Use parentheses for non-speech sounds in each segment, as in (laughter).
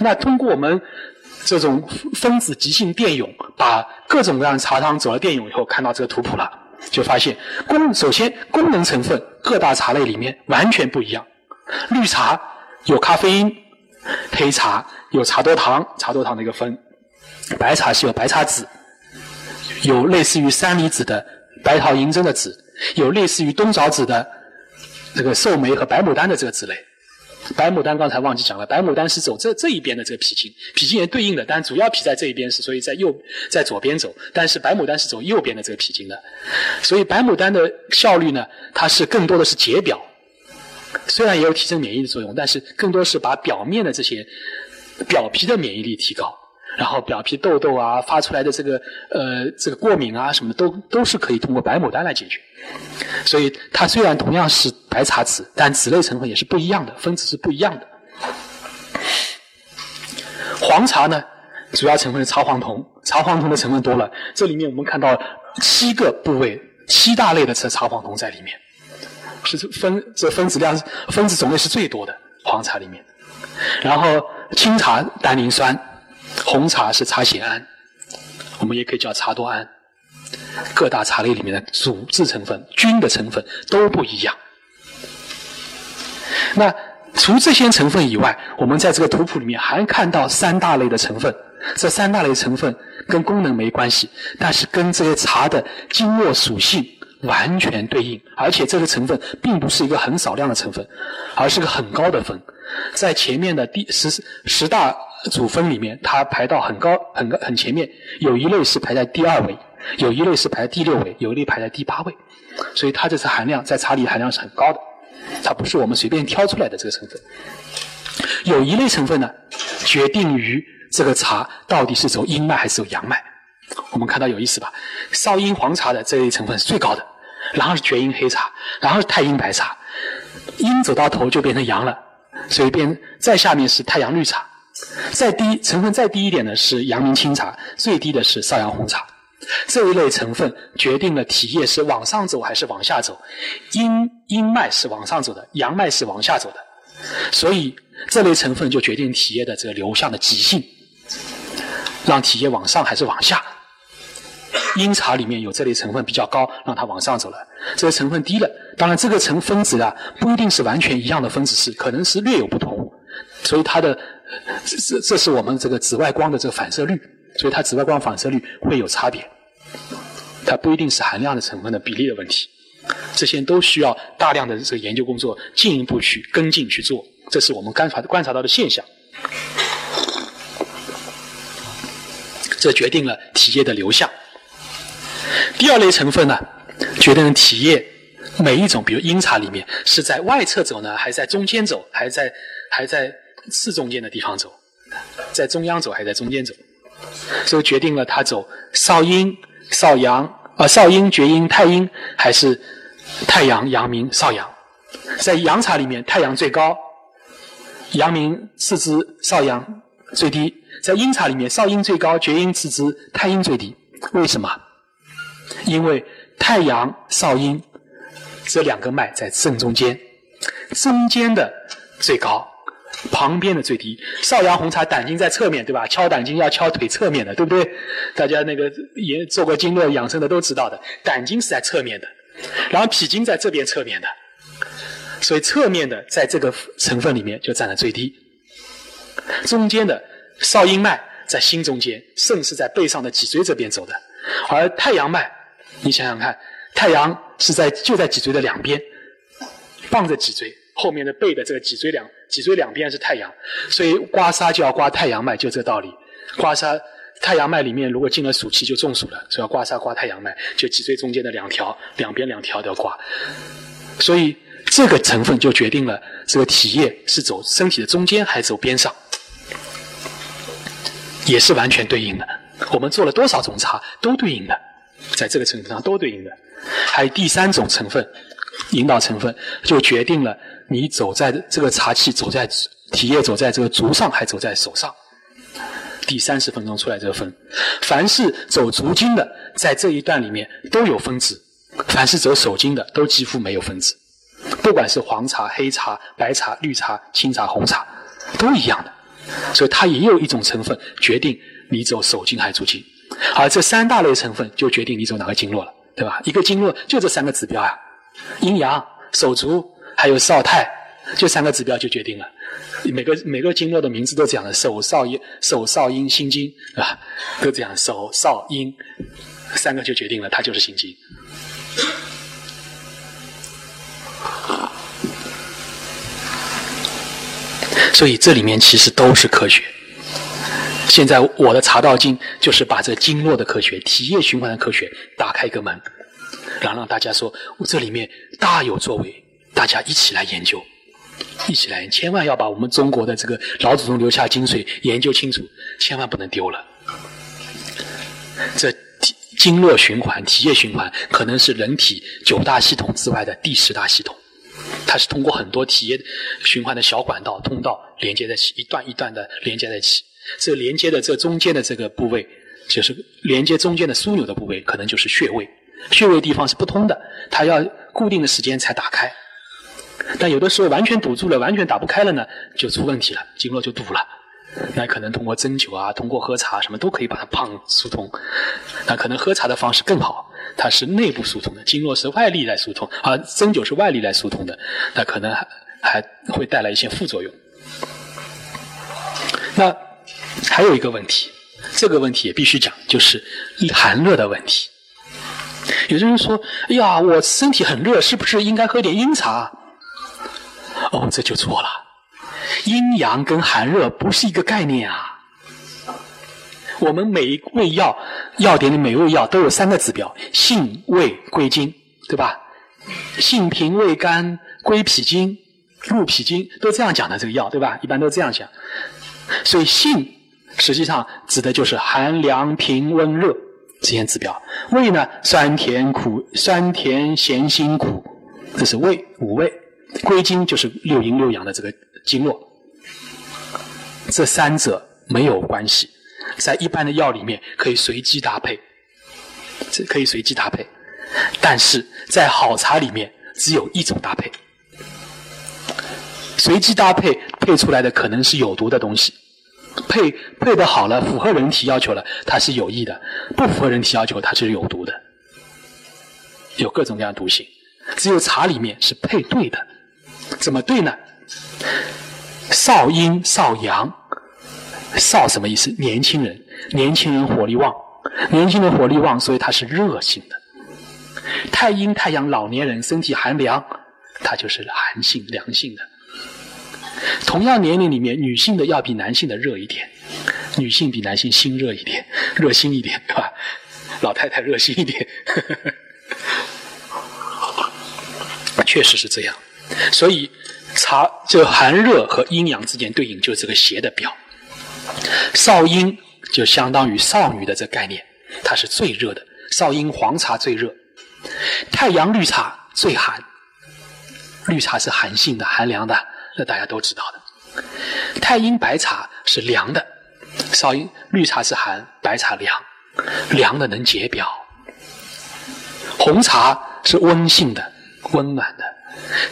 那通过我们这种分子极性电泳，把各种各样的茶汤走了电泳以后，看到这个图谱了，就发现功首先功能成分各大茶类里面完全不一样。绿茶有咖啡因，黑茶有茶多糖，茶多糖的一个酚，白茶是有白茶籽，有类似于山梨子的白桃银针的籽，有类似于冬枣子的这个寿眉和白牡丹的这个籽类。白牡丹刚才忘记讲了，白牡丹是走这这一边的这个脾经，脾经也对应的，但主要脾在这一边是，所以在右在左边走，但是白牡丹是走右边的这个脾经的，所以白牡丹的效率呢，它是更多的是解表，虽然也有提升免疫的作用，但是更多是把表面的这些表皮的免疫力提高，然后表皮痘痘啊发出来的这个呃这个过敏啊什么都都是可以通过白牡丹来解决。所以它虽然同样是白茶籽，但籽类成分也是不一样的，分子是不一样的。黄茶呢，主要成分是茶黄酮，茶黄酮的成分多了，这里面我们看到七个部位、七大类的这茶黄酮在里面，是分这分子量、分子种类是最多的黄茶里面。然后青茶单宁酸，红茶是茶酰胺，我们也可以叫茶多胺。各大茶类里面的主质成分、菌的成分都不一样。那除这些成分以外，我们在这个图谱里面还看到三大类的成分。这三大类成分跟功能没关系，但是跟这些茶的经络属性完全对应。而且这个成分并不是一个很少量的成分，而是个很高的分。在前面的第十十大组分里面，它排到很高、很高、很前面。有一类是排在第二位。有一类是排在第六位，有一类排在第八位，所以它这次含量在茶里含量是很高的，它不是我们随便挑出来的这个成分。有一类成分呢，决定于这个茶到底是走阴脉还是走阳脉。我们看到有意思吧？少阴黄茶的这类成分是最高的，然后是厥阴黑茶，然后是太阴白茶，阴走到头就变成阳了，所以变再下面是太阳绿茶，再低成分再低一点的是阳明清茶，最低的是少阳红茶。这一类成分决定了体液是往上走还是往下走，阴阴脉是往上走的，阳脉是往下走的，所以这类成分就决定体液的这个流向的极性，让体液往上还是往下。阴茶里面有这类成分比较高，让它往上走了；这个成分低了，当然这个成分子啊不一定是完全一样的分子式，可能是略有不同，所以它的这这这是我们这个紫外光的这个反射率。所以它紫外光反射率会有差别，它不一定是含量的成分的比例的问题，这些都需要大量的这个研究工作进一步去跟进去做，这是我们观察观察到的现象，这决定了体液的流向。第二类成分呢，决定了体液每一种，比如阴茶里面是在外侧走呢，还是在中间走，还是在还在次中间的地方走，在中央走还是在中间走？所以决定了他走少阴、少阳啊，少阴、厥阴、太阴，还是太阳、阳明、少阳。在阳茶里面，太阳最高，阳明次之，少阳最低；在阴茶里面，少阴最高，厥阴次之，太阴最低。为什么？因为太阳、少阴这两个脉在正中间，中间的最高。旁边的最低，少阳红茶胆经在侧面对吧？敲胆经要敲腿侧面的，对不对？大家那个也做过经络养生的都知道的，胆经是在侧面的，然后脾经在这边侧面的，所以侧面的在这个成分里面就占了最低。中间的少阴脉在心中间，肾是在背上的脊椎这边走的，而太阳脉，你想想看，太阳是在就在脊椎的两边，放着脊椎。后面的背的这个脊椎两脊椎两边是太阳，所以刮痧就要刮太阳脉，就这道理。刮痧太阳脉里面如果进了暑气就中暑了，所以要刮痧刮太阳脉，就脊椎中间的两条，两边两条都要刮。所以这个成分就决定了这个体液是走身体的中间还是走边上，也是完全对应的。我们做了多少种茶都对应的，在这个成分上都对应的。还有第三种成分，引导成分就决定了。你走在这个茶器走在体液走在这个足上，还走在手上。第三十分钟出来这个分，凡是走足经的，在这一段里面都有分子；凡是走手经的，都几乎没有分子。不管是黄茶、黑茶、白茶、绿茶、青茶、红茶，都一样的。所以它也有一种成分决定你走手经还是足经，而这三大类成分就决定你走哪个经络了，对吧？一个经络就这三个指标呀，阴阳、手足还有少太，这三个指标就决定了。每个每个经络的名字都这样的，手少阴、手少阴心经，啊，都这样，手少阴三个就决定了，它就是心经。所以这里面其实都是科学。现在我的茶道经就是把这经络的科学、体液循环的科学打开一个门，然后让大家说我，这里面大有作为，大家一起来研究。一起来，千万要把我们中国的这个老祖宗留下精髓研究清楚，千万不能丢了。这经络循环、体液循环，可能是人体九大系统之外的第十大系统。它是通过很多体液循环的小管道、通道连接在一起，一段一段的连接在一起。这连接的这中间的这个部位，就是连接中间的枢纽的部位，可能就是穴位。穴位地方是不通的，它要固定的时间才打开。但有的时候完全堵住了，完全打不开了呢，就出问题了，经络就堵了。那可能通过针灸啊，通过喝茶什么都可以把它胖疏通。那可能喝茶的方式更好，它是内部疏通的，经络是外力来疏通，而针灸是外力来疏通的，那可能还还会带来一些副作用。那还有一个问题，这个问题也必须讲，就是寒热的问题。有的人说：“哎呀，我身体很热，是不是应该喝点阴茶？”哦，这就错了。阴阳跟寒热不是一个概念啊。我们每一味药药典里每味药都有三个指标：性、味、归经，对吧？性平味甘，归脾经，入脾经，都这样讲的这个药，对吧？一般都这样讲。所以性实际上指的就是寒凉平温热这些指标。味呢，酸甜苦，酸甜咸辛苦，这是味五味。归经就是六阴六阳的这个经络，这三者没有关系，在一般的药里面可以随机搭配，这可以随机搭配，但是在好茶里面只有一种搭配，随机搭配配出来的可能是有毒的东西，配配的好了，符合人体要求了，它是有益的；不符合人体要求，它是有毒的，有各种各样毒性，只有茶里面是配对的。怎么对呢？少阴少阳，少什么意思？年轻人，年轻人火力旺，年轻人火力旺，所以它是热性的。太阴太阳，老年人身体寒凉，它就是寒性凉性的。同样年龄里面，女性的要比男性的热一点，女性比男性心热一点，热心一点，对吧？老太太热心一点，(laughs) 确实是这样。所以，茶就寒热和阴阳之间对应，就是这个邪的表。少阴就相当于少女的这概念，它是最热的。少阴黄茶最热，太阳绿茶最寒。绿茶是寒性的、寒凉的，这大家都知道的。太阴白茶是凉的，少阴绿茶是寒，白茶凉，凉的能解表。红茶是温性的、温暖的。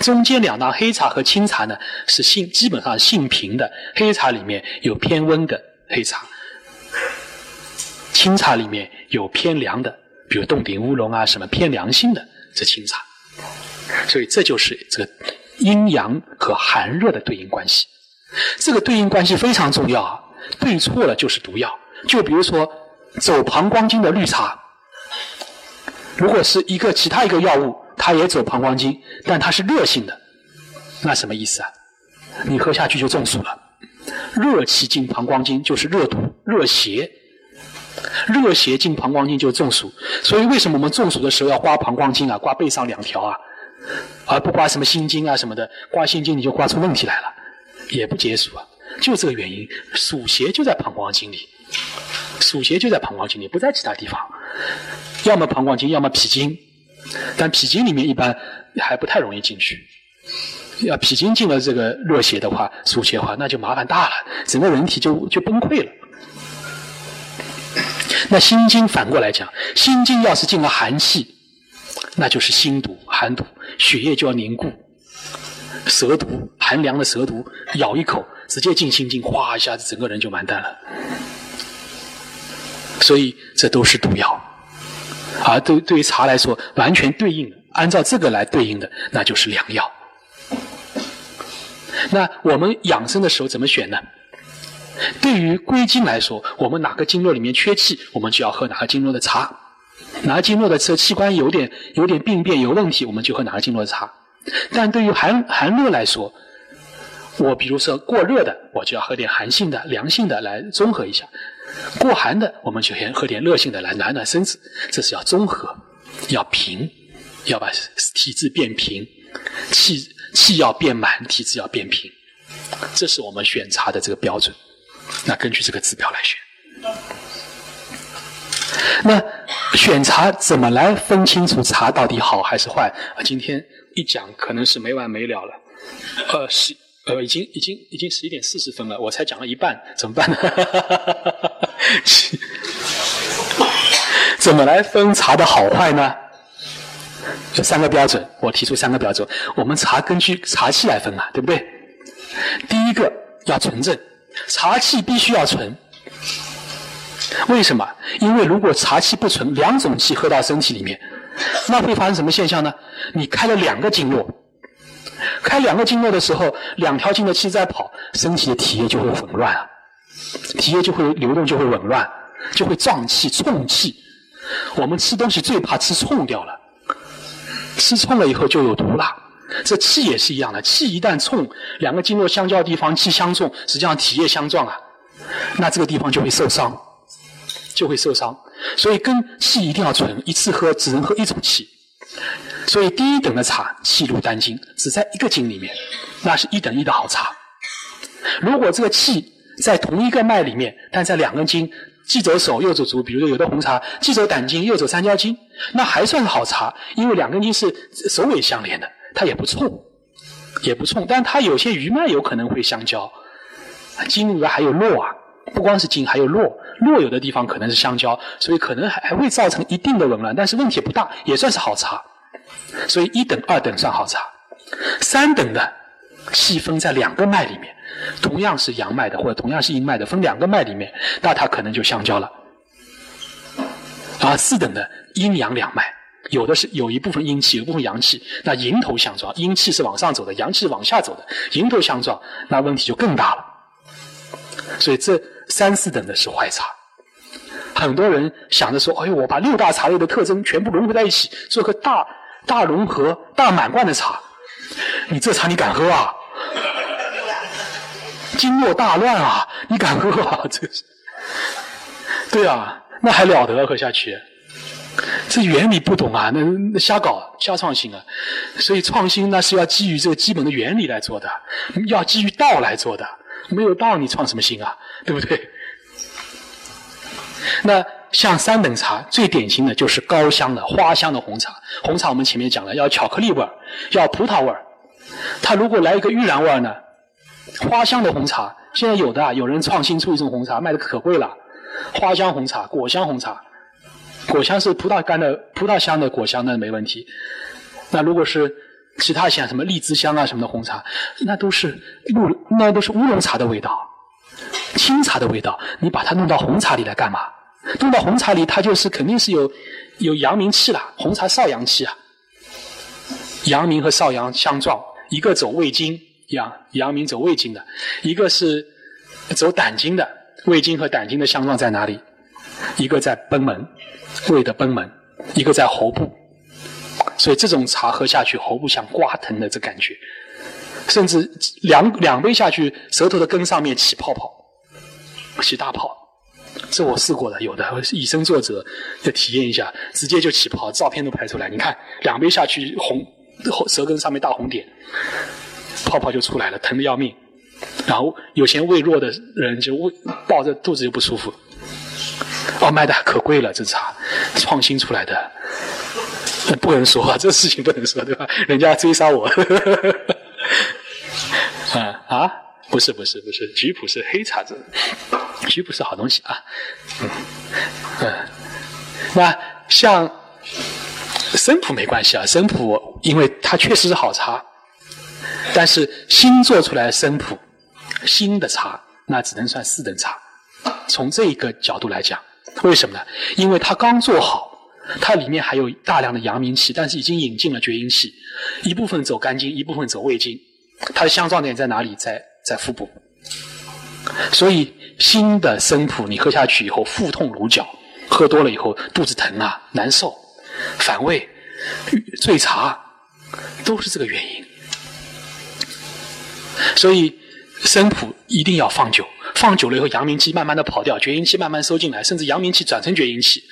中间两档黑茶和清茶呢，是性基本上性平的。黑茶里面有偏温的黑茶，清茶里面有偏凉的，比如洞顶乌龙啊，什么偏凉性的这清茶。所以这就是这个阴阳和寒热的对应关系。这个对应关系非常重要啊，对错了就是毒药。就比如说走膀胱经的绿茶，如果是一个其他一个药物。它也走膀胱经，但它是热性的，那什么意思啊？你喝下去就中暑了。热气进膀胱经就是热毒、热邪，热邪进膀胱经就中暑。所以为什么我们中暑的时候要刮膀胱经啊？刮背上两条啊，而不刮什么心经啊什么的？刮心经你就刮出问题来了，也不解暑啊。就这个原因，暑邪就在膀胱经里，暑邪就在膀胱经里，不在其他地方。要么膀胱经，要么脾经。但脾经里面一般还不太容易进去，要脾经进了这个热邪的话、暑邪的话，那就麻烦大了，整个人体就就崩溃了。那心经反过来讲，心经要是进了寒气，那就是心堵、寒毒，血液就要凝固。蛇毒，寒凉的蛇毒，咬一口，直接进心经，哗一下子，整个人就完蛋了。所以这都是毒药，而对对于茶来说，完全对应，按照这个来对应的，那就是良药。那我们养生的时候怎么选呢？对于归经来说，我们哪个经络里面缺气，我们就要喝哪个经络的茶；哪个经络的这器官有点有点病变有问题，我们就喝哪个经络的茶。但对于寒寒热来说，我比如说过热的，我就要喝点寒性的、凉性的来中和一下；过寒的，我们就先喝点热性的来暖暖身子。这是要综合，要平，要把体质变平，气气要变满，体质要变平。这是我们选茶的这个标准。那根据这个指标来选。那选茶怎么来分清楚茶到底好还是坏？今天一讲可能是没完没了了。呃，十呃，已经已经已经十一点四十分了，我才讲了一半，怎么办呢？(laughs) 怎么来分茶的好坏呢？有三个标准，我提出三个标准。我们茶根据茶器来分嘛，对不对？第一个要纯正，茶器必须要纯。为什么？因为如果茶气不纯，两种气喝到身体里面，那会发生什么现象呢？你开了两个经络，开两个经络的时候，两条经的气在跑，身体的体液就会紊乱啊，体液就会流动，就会紊乱，就会胀气、冲气。我们吃东西最怕吃冲掉了，吃冲了以后就有毒了。这气也是一样的，气一旦冲，两个经络相交的地方气相冲，实际上体液相撞啊，那这个地方就会受伤。就会受伤，所以跟气一定要纯，一次喝只能喝一种气。所以低一等的茶气入丹经，只在一个经里面，那是一等一的好茶。如果这个气在同一个脉里面，但在两根经，既走手又走足，比如说有的红茶既走胆经又走三焦经，那还算是好茶，因为两根经是首尾相连的，它也不冲，也不冲，但它有些余脉有可能会相交，经里面还有络啊。不光是经，还有络，络有的地方可能是相交，所以可能还还会造成一定的紊乱，但是问题不大，也算是好茶。所以一等、二等算好茶，三等的细分在两个脉里面，同样是阳脉的或者同样是阴脉的，分两个脉里面，那它可能就相交了。啊四等的阴阳两脉，有的是有一部分阴气，有一部分阳气，那迎头相撞，阴气是往上走的，阳气是往下走的，迎头相撞，那问题就更大了。所以这。三四等的是坏茶，很多人想着说：“哎呦，我把六大茶类的特征全部融合在一起，做个大大融合、大满贯的茶。”你这茶你敢喝啊？经络大乱啊！你敢喝啊？这是对啊，那还了得喝下去？这原理不懂啊，那那瞎搞、瞎创新啊！所以创新那是要基于这个基本的原理来做的，要基于道来做的。没有道，你创什么新啊？对不对？那像三等茶，最典型的就是高香的花香的红茶。红茶我们前面讲了，要巧克力味儿，要葡萄味儿。它如果来一个玉兰味儿呢？花香的红茶，现在有的啊有人创新出一种红茶，卖的可贵了。花香红茶，果香红茶，果香是葡萄干的，葡萄香的果香那没问题。那如果是其他像什么荔枝香啊什么的红茶，那都是乌那都是乌龙茶的味道，清茶的味道。你把它弄到红茶里来干嘛？弄到红茶里，它就是肯定是有有阳明气了。红茶少阳气啊，阳明和少阳相撞，一个走胃经，阳阳明走胃经的，一个是走胆经的。胃经和胆经的相撞在哪里？一个在贲门，胃的贲门，一个在喉部。所以这种茶喝下去，喉部像刮疼的这感觉，甚至两两杯下去，舌头的根上面起泡泡，起大泡。这我试过的，有的以身作则，要体验一下，直接就起泡，照片都拍出来。你看，两杯下去，红舌根上面大红点，泡泡就出来了，疼的要命。然后有些胃弱的人就胃抱着肚子就不舒服。哦，卖的可贵了，这茶创新出来的。(laughs) 不能说啊，(laughs) 这事情不能说，对吧？人家追杀我。啊 (laughs) 啊，不是不是不是，菊普是黑茶子，菊普是好东西啊。嗯嗯，那像生普没关系啊，生普因为它确实是好茶。但是新做出来的生普，新的茶，那只能算四等茶。从这一个角度来讲，为什么呢？因为它刚做好，它里面还有大量的阳明气，但是已经引进了厥阴气，一部分走肝经，一部分走胃经。它的相撞点在哪里？在在腹部。所以新的生普你喝下去以后，腹痛如绞，喝多了以后肚子疼啊，难受，反胃，醉茶，都是这个原因。所以生普一定要放久。放久了以后，阳明气慢慢的跑掉，厥阴气慢慢收进来，甚至阳明气转成厥阴气。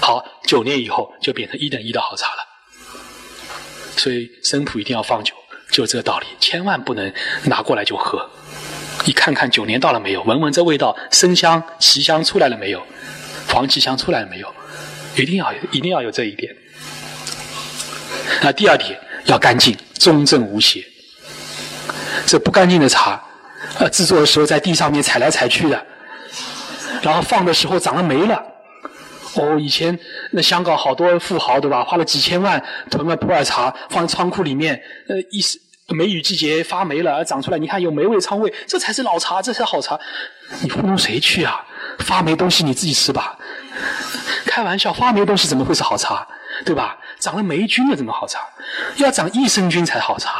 好，九年以后就变成一等一的好茶了。所以生普一定要放酒，就这个道理，千万不能拿过来就喝。你看看九年到了没有？闻闻这味道，生香、奇香出来了没有？黄芪香出来了没有？一定要一定要有这一点。那第二点要干净，中正无邪。这不干净的茶。呃，制作的时候在地上面踩来踩去的，然后放的时候长了霉了。哦，以前那香港好多富豪对吧，花了几千万囤了普洱茶，放仓库里面，呃，一时梅雨季节发霉了，长出来，你看有霉味、苍味，这才是老茶，这才是好茶。你糊弄谁去啊？发霉东西你自己吃吧。开玩笑，发霉东西怎么会是好茶？对吧？长了霉菌了怎么好茶？要长益生菌才好茶。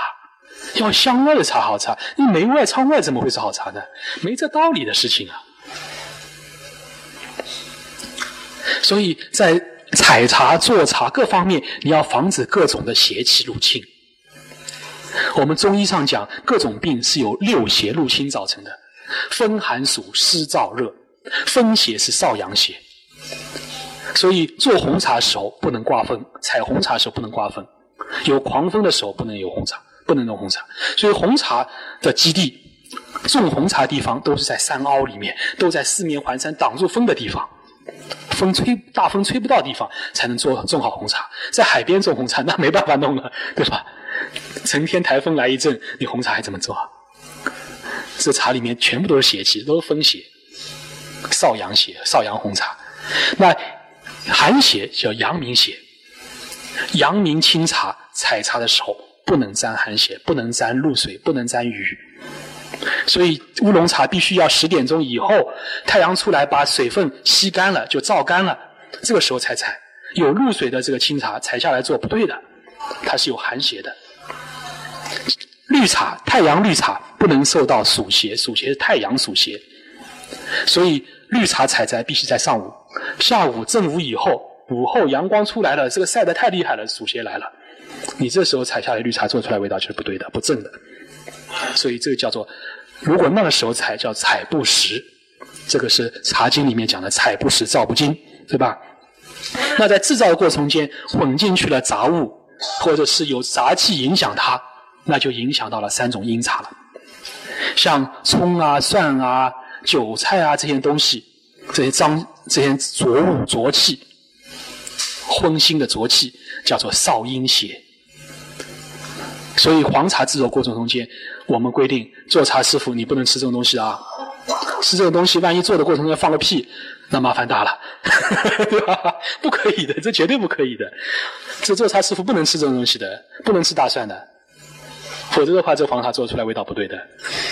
要香味的茶好茶，你霉味、苍味怎么会是好茶呢？没这道理的事情啊！所以在采茶、做茶各方面，你要防止各种的邪气入侵。我们中医上讲，各种病是由六邪入侵造成的：风寒暑湿燥热。风邪是少阳邪，所以做红茶时候不能刮风，采红茶时候不能刮风，有狂风的时候不能有红茶。不能弄红茶，所以红茶的基地种红茶地方都是在山凹里面，都在四面环山挡住风的地方，风吹大风吹不到地方才能做种好红茶。在海边种红茶那没办法弄了，对吧？成天台风来一阵，你红茶还怎么做？这茶里面全部都是邪气，都是风邪，少阳邪，少阳红茶。那寒邪叫阳明邪，阳明清茶采茶的时候。不能沾寒邪，不能沾露水，不能沾雨，所以乌龙茶必须要十点钟以后，太阳出来把水分吸干了，就照干了，这个时候才采。有露水的这个清茶采下来做不对的，它是有寒邪的。绿茶，太阳绿茶不能受到暑邪，暑邪是太阳暑邪，所以绿茶采摘必须在上午，下午正午以后，午后阳光出来了，这个晒得太厉害了，暑邪来了。你这时候采下来绿茶做出来味道就是不对的，不正的，所以这个叫做，如果那个时候采叫采不实，这个是《茶经》里面讲的采不实造不精，对吧？那在制造过程间混进去了杂物，或者是有杂气影响它，那就影响到了三种阴茶了。像葱啊、蒜啊、韭菜啊这些东西，这些脏、这些浊物、浊气，荤腥的浊气。叫做少阴邪，所以黄茶制作过程中间，我们规定做茶师傅你不能吃这种东西啊，吃这种东西万一做的过程中放个屁，(laughs) 那麻烦大了，对吧？不可以的，这绝对不可以的，这做茶师傅不能吃这种东西的，不能吃大蒜的，否则的话这黄茶做出来味道不对的，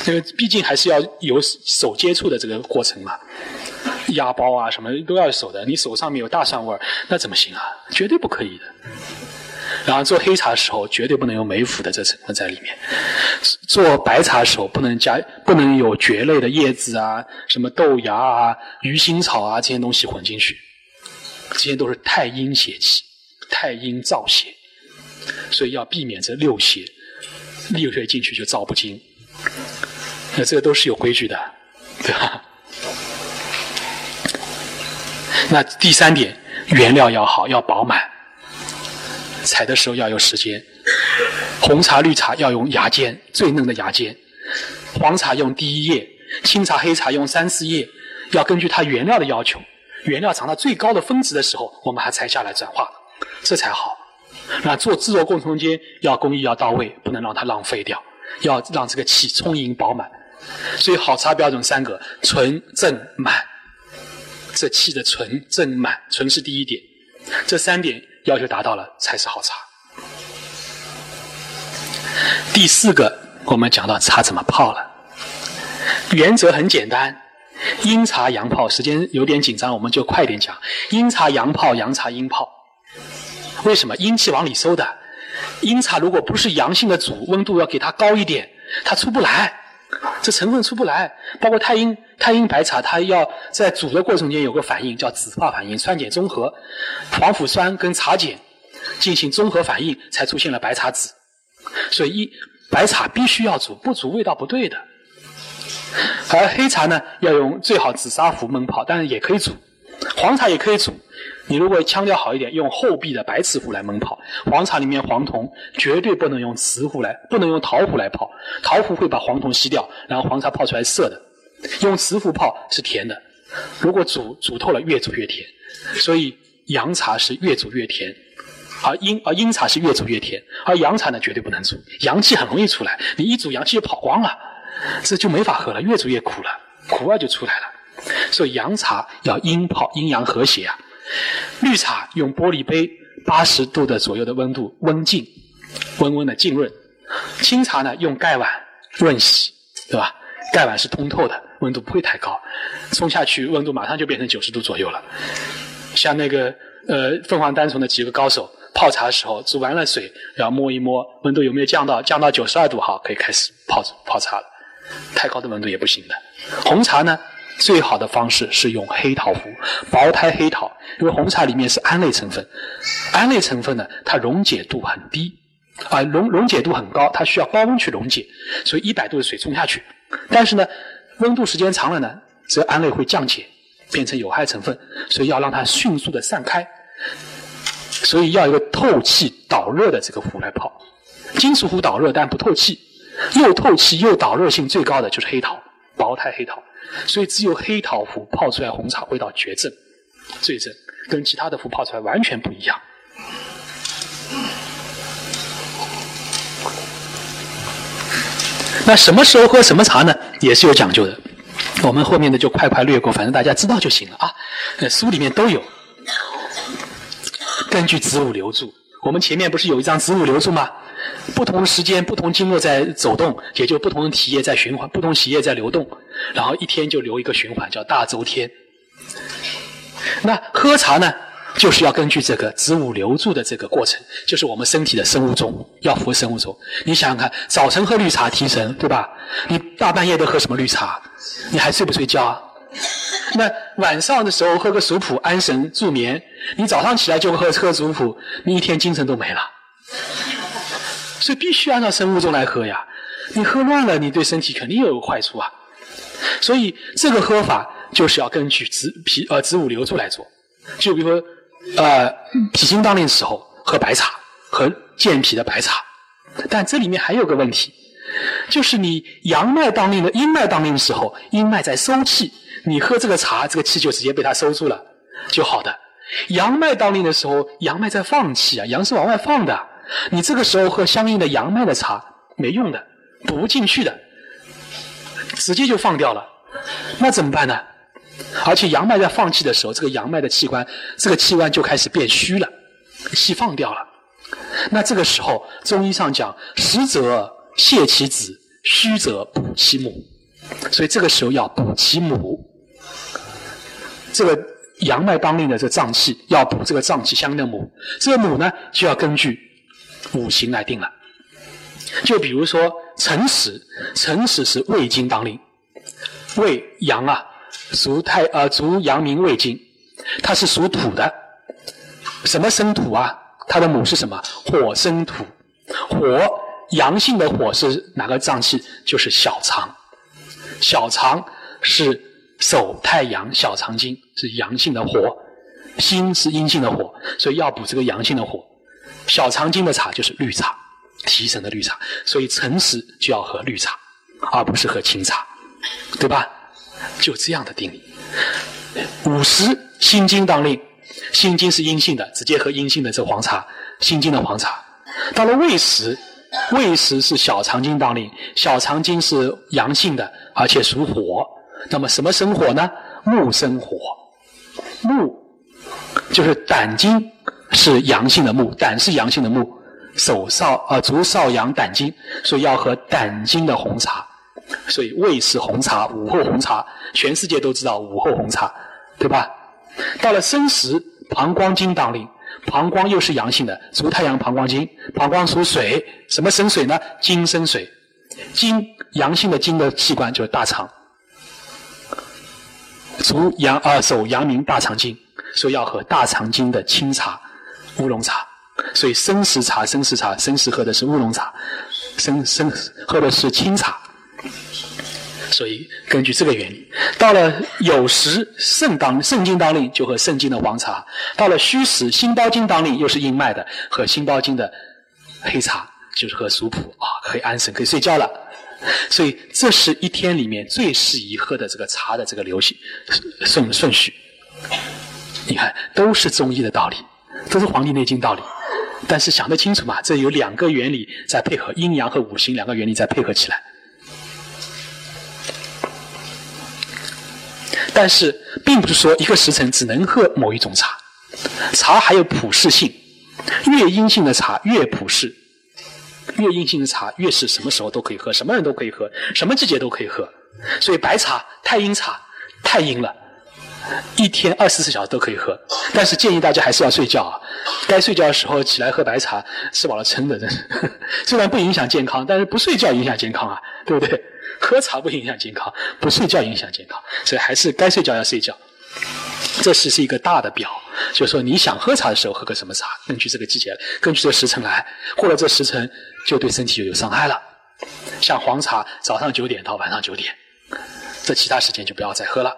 因为毕竟还是要有手接触的这个过程嘛。压包啊，什么都要手的。你手上面有大蒜味儿，那怎么行啊？绝对不可以的。然后做黑茶的时候，绝对不能有梅腐的这成分在里面。做白茶的时候，不能加，不能有蕨类的叶子啊，什么豆芽啊、鱼腥草啊这些东西混进去。这些都是太阴邪气，太阴燥邪，所以要避免这六邪。六邪进去就燥不精。那这个都是有规矩的，对吧？那第三点，原料要好，要饱满。采的时候要有时间。红茶、绿茶要用芽尖，最嫩的芽尖；黄茶用第一叶，青茶、黑茶用三四叶。要根据它原料的要求，原料长到最高的峰值的时候，我们还采下来转化，这才好。那做制作过程中间要工艺要到位，不能让它浪费掉，要让这个气充盈饱满。所以好茶标准三个：纯、正、满。这气的纯正满，纯是第一点，这三点要求达到了才是好茶。第四个，我们讲到茶怎么泡了。原则很简单，阴茶阳泡。时间有点紧张，我们就快点讲。阴茶阳泡，阳茶阴泡。为什么阴气往里收的？阴茶如果不是阳性的煮，温度要给它高一点，它出不来，这成分出不来。包括太阴太阴白茶，它要在煮的过程间有个反应，叫酯化反应，酸碱中和，黄腐酸跟茶碱进行综合反应，才出现了白茶籽。所以一白茶必须要煮，不煮味道不对的。而黑茶呢，要用最好紫砂壶焖泡，但是也可以煮。黄茶也可以煮。你如果腔调好一点，用厚壁的白瓷壶来焖泡。黄茶里面黄铜绝对不能用瓷壶来，不能用陶壶来泡。陶壶会把黄铜吸掉，然后黄茶泡出来涩的。用瓷壶泡是甜的。如果煮煮透了，越煮越甜。所以阳茶是越煮越甜，而阴而阴茶是越煮越甜。而阳茶呢，绝对不能煮，阳气很容易出来。你一煮，阳气就跑光了，这就没法喝了，越煮越苦了，苦味就出来了。所以阳茶要阴泡，阴阳和谐啊。(laughs) 绿茶用玻璃杯，八十度的左右的温度温浸，温温的浸润。清茶呢用盖碗润洗，对吧？盖碗是通透的，温度不会太高，冲下去温度马上就变成九十度左右了。像那个呃凤凰单丛的几个高手泡茶的时候，煮完了水，然后摸一摸温度有没有降到降到九十二度，好可以开始泡泡茶了。太高的温度也不行的。红茶呢？最好的方式是用黑陶壶，薄胎黑陶，因为红茶里面是胺类成分，胺类成分呢，它溶解度很低，啊溶溶解度很高，它需要高温去溶解，所以一百度的水冲下去，但是呢，温度时间长了呢，则胺类会降解，变成有害成分，所以要让它迅速的散开，所以要一个透气导热的这个壶来泡，金属壶导热但不透气，又透气又导热性最高的就是黑陶，薄胎黑陶。所以只有黑桃壶泡出来红茶味道绝正，最正，跟其他的壶泡出来完全不一样。那什么时候喝什么茶呢？也是有讲究的。我们后面的就快快略过，反正大家知道就行了啊。书里面都有，根据子午流注。我们前面不是有一张子午流注吗？不同时间、不同经络在走动，也就不同的体液在循环，不同洗液在流动，然后一天就流一个循环，叫大周天。那喝茶呢，就是要根据这个子午流注的这个过程，就是我们身体的生物钟，要服生物钟。你想想看，早晨喝绿茶提神，对吧？你大半夜都喝什么绿茶？你还睡不睡觉啊？那晚上的时候喝个熟普安神助眠，你早上起来就喝喝熟普，你一天精神都没了。所以必须按照生物钟来喝呀，你喝乱了，你对身体肯定有坏处啊。所以这个喝法就是要根据子脾呃子午流注来做。就比如说，呃脾经当令的时候喝白茶，喝健脾的白茶。但这里面还有个问题，就是你阳脉当令的阴脉当令的时候，阴脉在收气，你喝这个茶，这个气就直接被它收住了，就好的。阳脉当令的时候，阳脉在放气啊，阳是往外放的。你这个时候喝相应的阳脉的茶没用的，补不进去的，直接就放掉了，那怎么办呢？而且阳脉在放气的时候，这个阳脉的器官，这个器官就开始变虚了，气放掉了。那这个时候，中医上讲，实则泻其子，虚则补其母，所以这个时候要补其母。这个阳脉当令的这脏器要补这个脏器相应的母，这个母呢就要根据。五行来定了，就比如说辰时，辰时是胃经当令，胃阳啊，属太呃，足阳明胃经，它是属土的，什么生土啊？它的母是什么？火生土，火阳性的火是哪个脏器？就是小肠，小肠是手太阳小肠经，是阳性的火，心是阴性的火，所以要补这个阳性的火。小肠经的茶就是绿茶，提神的绿茶，所以辰时就要喝绿茶，而不是喝清茶，对吧？就这样的定理。午时心经当令，心经是阴性的，直接喝阴性的这黄茶，心经的黄茶。到了未时，未时是小肠经当令，小肠经是阳性的，而且属火。那么什么生火呢？木生火，木就是胆经。是阳性的木，胆是阳性的木，手少啊足少阳胆经，所以要喝胆经的红茶。所以胃是红茶，午后红茶，全世界都知道午后红茶，对吧？到了申时，膀胱经当令，膀胱又是阳性的，足太阳膀胱经，膀胱属水，什么生水呢？金生水，金阳性的金的器官就是大肠，足阳啊手阳明大肠经，所以要喝大肠经的清茶，乌龙茶。所以生时茶，生时茶，生时喝的是乌龙茶，生生喝的是清茶。所以根据这个原理，到了酉时肾当肾经当令，就喝肾经的黄茶；到了戌时心包经当令，又是阴脉的，喝心包经的黑茶，就是喝熟普啊，可以安神，可以睡觉了。所以这是一天里面最适宜喝的这个茶的这个流行顺顺序。你看，都是中医的道理，都是《黄帝内经》道理，但是想得清楚嘛？这有两个原理在配合，阴阳和五行两个原理在配合起来。但是，并不是说一个时辰只能喝某一种茶，茶还有普适性，越阴性的茶越普适，越阴性的茶越是什么时候都可以喝，什么人都可以喝，什么季节都可以喝。所以白茶太阴茶太阴了，一天二十四小时都可以喝。但是建议大家还是要睡觉啊，该睡觉的时候起来喝白茶，吃饱了撑的，真是。(laughs) 虽然不影响健康，但是不睡觉影响健康啊，对不对？喝茶不影响健康，不睡觉影响健康，所以还是该睡觉要睡觉。这是是一个大的表，就是说你想喝茶的时候喝个什么茶，根据这个季节，根据这时辰来，过了这时辰就对身体就有伤害了。像黄茶，早上九点到晚上九点，这其他时间就不要再喝了，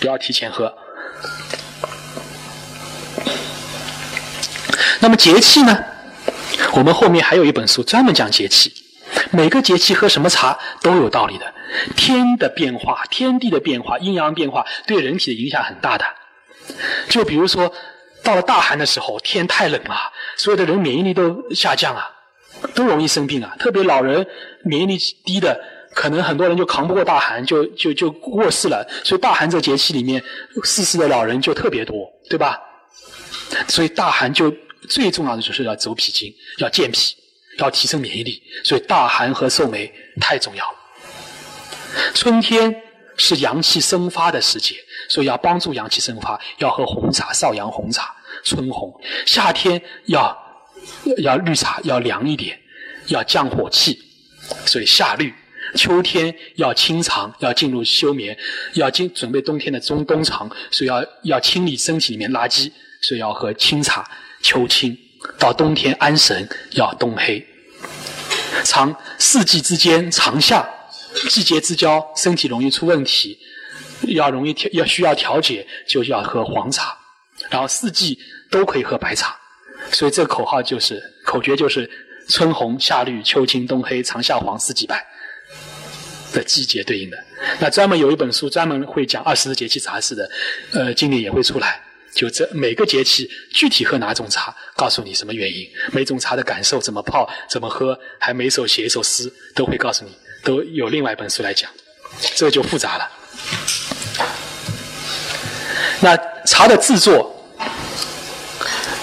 不要提前喝。那么节气呢？我们后面还有一本书专门讲节气。每个节气喝什么茶都有道理的。天的变化，天地的变化，阴阳变化对人体的影响很大的。就比如说，到了大寒的时候，天太冷了，所有的人免疫力都下降啊，都容易生病啊。特别老人免疫力低的，可能很多人就扛不过大寒，就就就过世了。所以大寒这节气里面，逝世的老人就特别多，对吧？所以大寒就最重要的就是要走脾经，要健脾。要提升免疫力，所以大寒和寿眉太重要了。春天是阳气生发的时节，所以要帮助阳气生发，要喝红茶，少阳红茶，春红。夏天要要绿茶，要凉一点，要降火气，所以夏绿。秋天要清肠，要进入休眠，要进准备冬天的中冬藏，所以要要清理身体里面垃圾，所以要喝清茶，秋清。到冬天安神要冬黑。长四季之间长夏，季节之交身体容易出问题，要容易调要需要调节，就要喝黄茶。然后四季都可以喝白茶，所以这个口号就是口诀就是春红夏绿秋青冬黑长夏黄四季白的季节对应的。那专门有一本书专门会讲二十四节气茶事的，呃，今年也会出来。就这每个节气具体喝哪种茶，告诉你什么原因，每种茶的感受怎么泡怎么喝，还每首写一首诗都会告诉你，都有另外一本书来讲，这就复杂了。那茶的制作，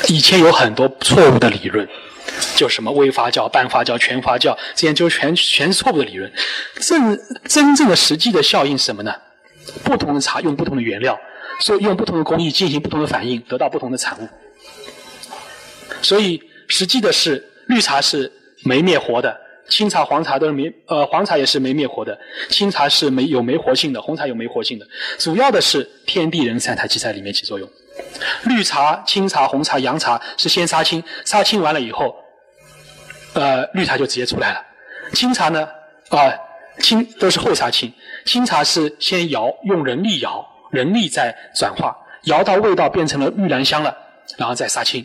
以前有很多错误的理论，就什么微发酵、半发酵、全发酵，这些就全全是错误的理论。真真正的实际的效应是什么呢？不同的茶用不同的原料。所以用不同的工艺进行不同的反应，得到不同的产物。所以实际的是，绿茶是没灭活的，清茶、黄茶都是没呃黄茶也是没灭活的，清茶是没有没活性的，红茶有没活性的。主要的是天地人三台气在里面起作用。绿茶、清茶、红茶、洋茶是先杀青，杀青完了以后，呃绿茶就直接出来了。清茶呢啊清都是后杀青，清茶是先摇，用人力摇。人力在转化，摇到味道变成了玉兰香了，然后再杀青。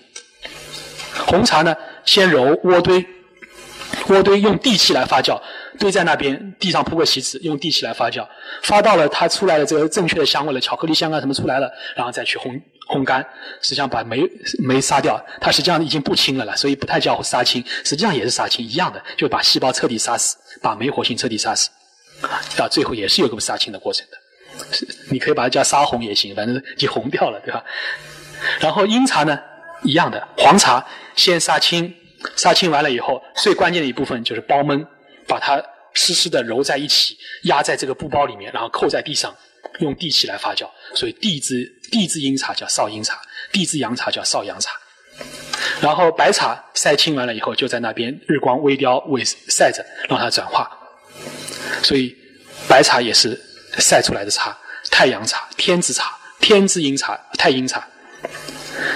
红茶呢，先揉窝堆，窝堆用地气来发酵，堆在那边，地上铺个席子，用地气来发酵，发到了它出来的这个正确的香味了，巧克力香啊什么出来了，然后再去烘烘干，实际上把酶酶杀掉，它实际上已经不清了了，所以不太叫杀青，实际上也是杀青一样的，就把细胞彻底杀死，把酶活性彻底杀死，到最后也是有个杀青的过程的。你可以把它叫杀红也行，反正已经红掉了，对吧？然后阴茶呢，一样的，黄茶先杀青，杀青完了以后，最关键的一部分就是包闷，把它湿湿的揉在一起，压在这个布包里面，然后扣在地上，用地气来发酵。所以地支地支阴茶叫少阴茶，地支阳茶叫少阳茶。然后白茶晒青完了以后，就在那边日光微雕微晒着，让它转化。所以白茶也是晒出来的茶，太阳茶、天之茶、天之阴茶、太阴茶。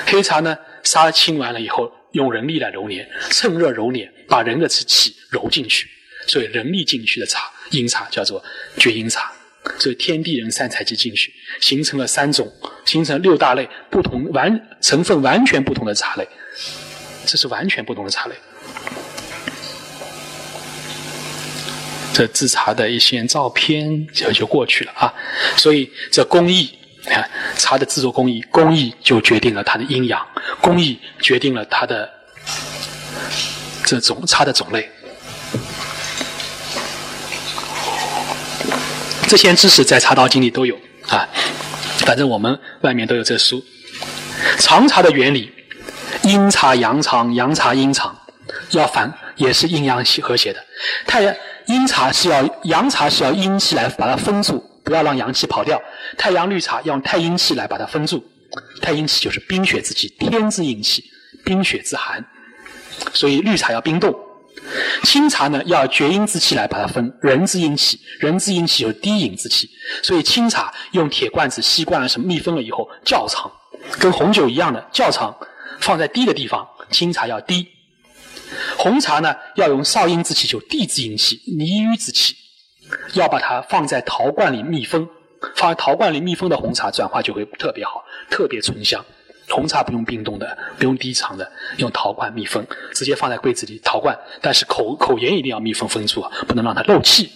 黑茶呢，杀青完了以后，用人力来揉捻，趁热揉捻，把人的气揉进去，所以人力进去的茶，阴茶叫做绝阴茶。这天地人三才气进去，形成了三种，形成六大类不同完成分完全不同的茶类，这是完全不同的茶类。这制茶的一些照片就就过去了啊，所以这工艺，看茶的制作工艺，工艺就决定了它的阴阳，工艺决定了它的这种茶的种类。这些知识在茶道经里都有啊，反正我们外面都有这书。长茶的原理，阴茶阳长，阳茶阴长，要反也是阴阳和谐的。太阳。阴茶是要阳茶是要阴气来把它封住，不要让阳气跑掉。太阳绿茶要用太阴气来把它封住，太阴气就是冰雪之气，天之阴气，冰雪之寒，所以绿茶要冰冻。清茶呢要厥阴之气来把它封，人之阴气，人之阴气有低饮之气，所以清茶用铁罐子、吸罐啊什么密封了以后窖藏，跟红酒一样的窖藏，放在低的地方，清茶要低。红茶呢，要用少阴之气，就地之阴气、泥瘀之气，要把它放在陶罐里密封。放在陶罐里密封的红茶，转化就会特别好，特别醇香。红茶不用冰冻的，不用低藏的，用陶罐密封，直接放在柜子里。陶罐，但是口口沿一定要密封封住，不能让它漏气。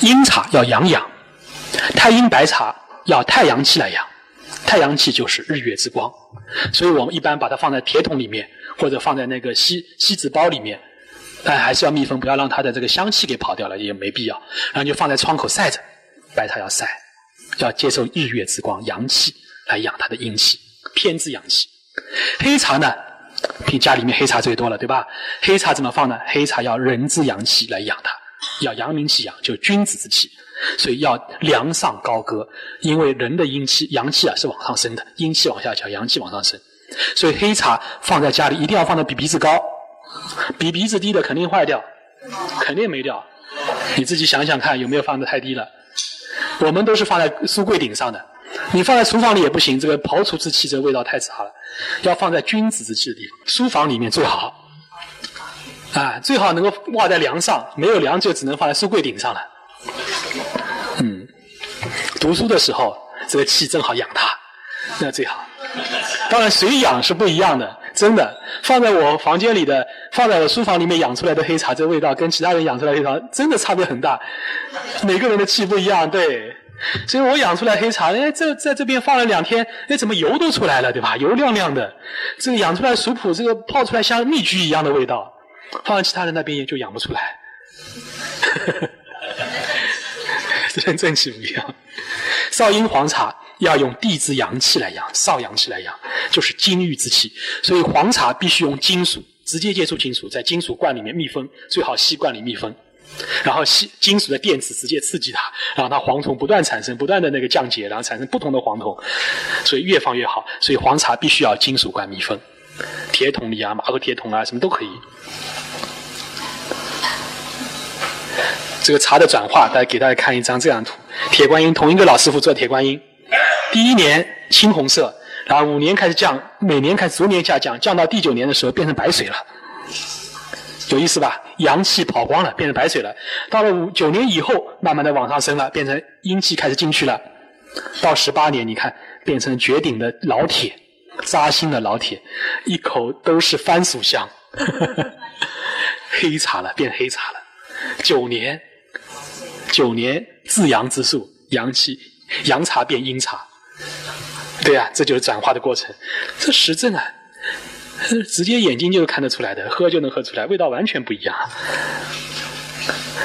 阴茶要养养，太阴白茶要太阳气来养，太阳气就是日月之光，所以我们一般把它放在铁桶里面。或者放在那个锡锡纸包里面，但还是要密封，不要让它的这个香气给跑掉了，也没必要。然后就放在窗口晒着，白茶要晒，要接受日月之光，阳气来养它的阴气，偏之阳气。黑茶呢，比家里面黑茶最多了，对吧？黑茶怎么放呢？黑茶要人之阳气来养它，要阳明气养，就君子之气，所以要梁上高歌，因为人的阴气、阳气啊是往上升的，阴气往下降，阳气往上升。所以黑茶放在家里一定要放的比鼻子高，比鼻子低的肯定坏掉，肯定没掉。你自己想想看有没有放的太低了？我们都是放在书柜顶上的，你放在厨房里也不行，这个刨除之气这味道太差了。要放在君子之气的地方，书房里面最好。啊，最好能够挂在梁上，没有梁就只能放在书柜顶上了。嗯，读书的时候这个气正好养它，那最好。当然，谁养是不一样的，真的。放在我房间里的，放在我书房里面养出来的黑茶，这味道跟其他人养出来的黑茶真的差别很大。每个人的气不一样，对。(laughs) 所以我养出来黑茶，哎，这在这边放了两天，哎，怎么油都出来了，对吧？油亮亮的。这个养出来熟普，这个泡出来像蜜橘一样的味道，放在其他人那边也就养不出来。(laughs) 这跟正气不一样。少阴黄茶。要用地之阳气来养，少阳气来养，就是金玉之气。所以黄茶必须用金属，直接接触金属，在金属罐里面密封，最好锡罐里密封。然后锡金属的电子直接刺激它，让它黄酮不断产生，不断的那个降解，然后产生不同的黄酮，所以越放越好。所以黄茶必须要金属罐密封，铁桶里啊、马口铁桶啊，什么都可以。这个茶的转化，大家给大家看一张这样图：铁观音，同一个老师傅做铁观音。第一年青红色，然后五年开始降，每年开始逐年下降，降到第九年的时候变成白水了，有意思吧？阳气跑光了，变成白水了。到了五九年以后，慢慢的往上升了，变成阴气开始进去了。到十八年，你看变成绝顶的老铁，扎心的老铁，一口都是番薯香，(laughs) 黑茶了，变黑茶了。九年，九年自阳之术，阳气，阳茶变阴茶。对呀，这就是转化的过程，这实证啊，(laughs) 直接眼睛就看得出来的，喝就能喝出来，味道完全不一样。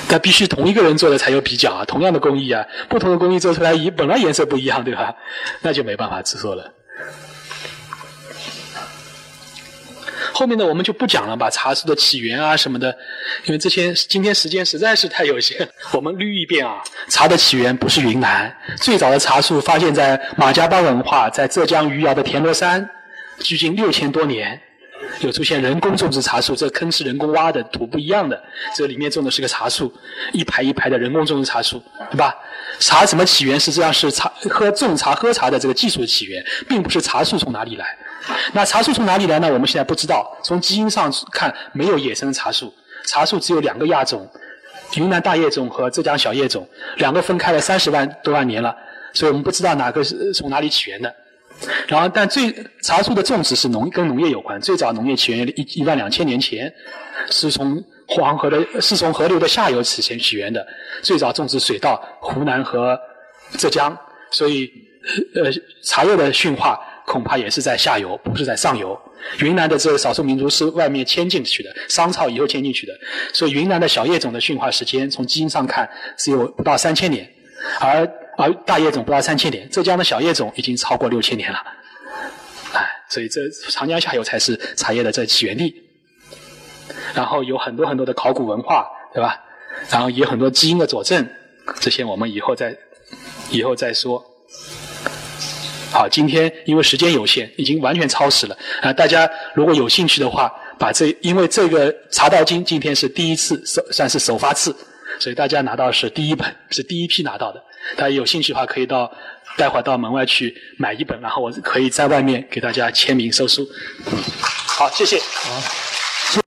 但必须同一个人做的才有比较啊，同样的工艺啊，不同的工艺做出来，以本来颜色不一样，对吧？那就没办法制作了。后面的我们就不讲了吧，茶树的起源啊什么的，因为这些今天时间实在是太有限，我们捋一遍啊。茶的起源不是云南，最早的茶树发现在马家浜文化，在浙江余姚的田螺山，距今六千多年。有出现人工种植茶树，这坑是人工挖的，土不一样的。这里面种的是个茶树，一排一排的人工种植茶树，对吧？茶怎么起源？实际上是茶喝种茶喝茶的这个技术的起源，并不是茶树从哪里来。那茶树从哪里来呢？我们现在不知道。从基因上看，没有野生的茶树，茶树只有两个亚种：云南大叶种和浙江小叶种，两个分开了三十万多万年了，所以我们不知道哪个是从哪里起源的。然后，但最茶树的种植是农跟农业有关。最早农业起源于一一万两千年前，是从黄河的，是从河流的下游起先起源的。最早种植水稻，湖南和浙江，所以呃，茶叶的驯化恐怕也是在下游，不是在上游。云南的这个少数民族是外面迁进去的，商朝以后迁进去的，所以云南的小叶种的驯化时间，从基因上看只有不到三千年，而。而大叶种不到三千年，浙江的小叶种已经超过六千年了，哎，所以这长江下游才是茶叶的这起源地。然后有很多很多的考古文化，对吧？然后也有很多基因的佐证，这些我们以后再以后再说。好，今天因为时间有限，已经完全超时了啊！大家如果有兴趣的话，把这因为这个《茶道经》今天是第一次首算是首发次，所以大家拿到是第一本，是第一批拿到的。大家有兴趣的话，可以到待会儿到门外去买一本，然后我可以在外面给大家签名收书。嗯好，谢谢。